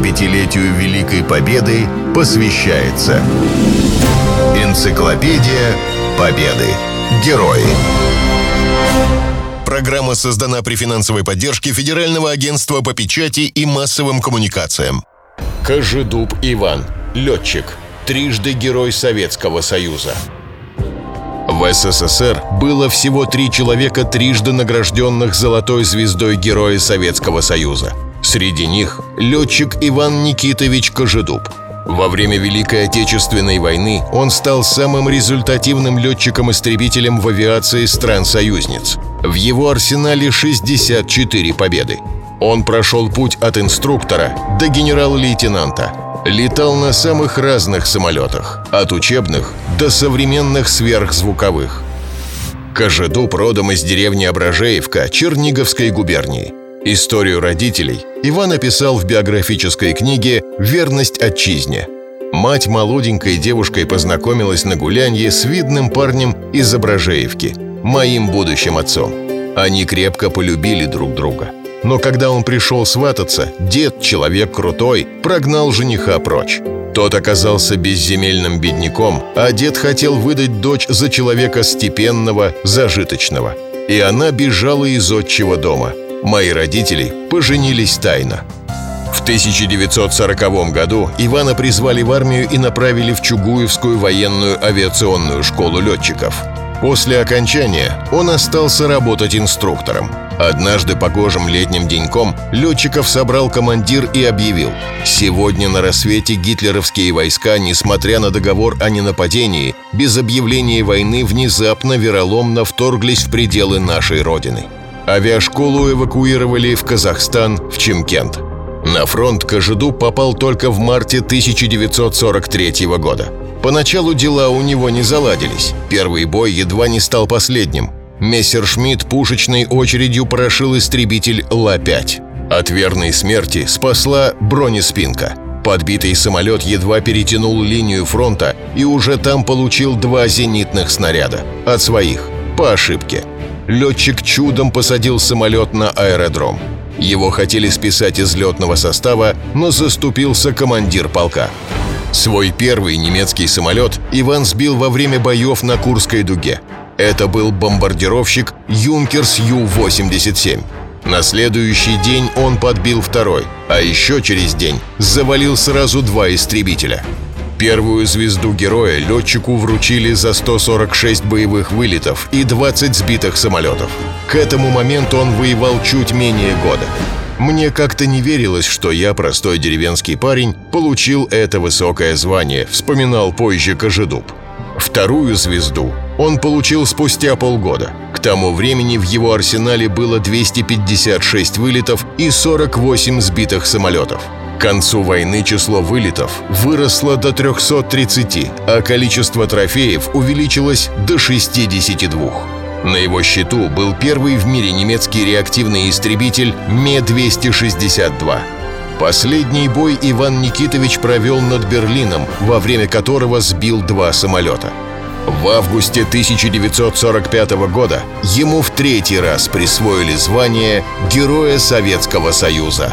75-летию Великой Победы посвящается Энциклопедия Победы. Герои. Программа создана при финансовой поддержке Федерального агентства по печати и массовым коммуникациям. Кожедуб Иван, летчик, трижды Герой Советского Союза. В СССР было всего три человека, трижды награжденных золотой звездой Героя Советского Союза. Среди них летчик Иван Никитович Кожедуб. Во время Великой Отечественной войны он стал самым результативным летчиком-истребителем в авиации стран-союзниц. В его арсенале 64 победы. Он прошел путь от инструктора до генерала-лейтенанта. Летал на самых разных самолетах, от учебных до современных сверхзвуковых. Кожедуб родом из деревни Ображеевка Черниговской губернии. Историю родителей Иван описал в биографической книге «Верность отчизне». Мать молоденькой девушкой познакомилась на гулянье с видным парнем из Ображеевки, моим будущим отцом. Они крепко полюбили друг друга. Но когда он пришел свататься, дед, человек крутой, прогнал жениха прочь. Тот оказался безземельным бедняком, а дед хотел выдать дочь за человека степенного, зажиточного. И она бежала из отчего дома – Мои родители поженились тайно. В 1940 году Ивана призвали в армию и направили в Чугуевскую военную авиационную школу летчиков. После окончания он остался работать инструктором. Однажды погожим летним деньком летчиков собрал командир и объявил «Сегодня на рассвете гитлеровские войска, несмотря на договор о ненападении, без объявления войны внезапно вероломно вторглись в пределы нашей Родины». Авиашколу эвакуировали в Казахстан, в Чимкент. На фронт Кожеду попал только в марте 1943 года. Поначалу дела у него не заладились. Первый бой едва не стал последним. Мессершмитт пушечной очередью прошил истребитель Ла-5. От верной смерти спасла бронеспинка. Подбитый самолет едва перетянул линию фронта и уже там получил два зенитных снаряда. От своих. По ошибке летчик чудом посадил самолет на аэродром. Его хотели списать из летного состава, но заступился командир полка. Свой первый немецкий самолет Иван сбил во время боев на Курской дуге. Это был бомбардировщик «Юнкерс Ю-87». На следующий день он подбил второй, а еще через день завалил сразу два истребителя – Первую звезду героя летчику вручили за 146 боевых вылетов и 20 сбитых самолетов. К этому моменту он воевал чуть менее года. Мне как-то не верилось, что я, простой деревенский парень, получил это высокое звание, вспоминал позже Кожедуб. Вторую звезду он получил спустя полгода. К тому времени в его арсенале было 256 вылетов и 48 сбитых самолетов. К концу войны число вылетов выросло до 330, а количество трофеев увеличилось до 62. На его счету был первый в мире немецкий реактивный истребитель Ме-262. Последний бой Иван Никитович провел над Берлином, во время которого сбил два самолета. В августе 1945 года ему в третий раз присвоили звание Героя Советского Союза.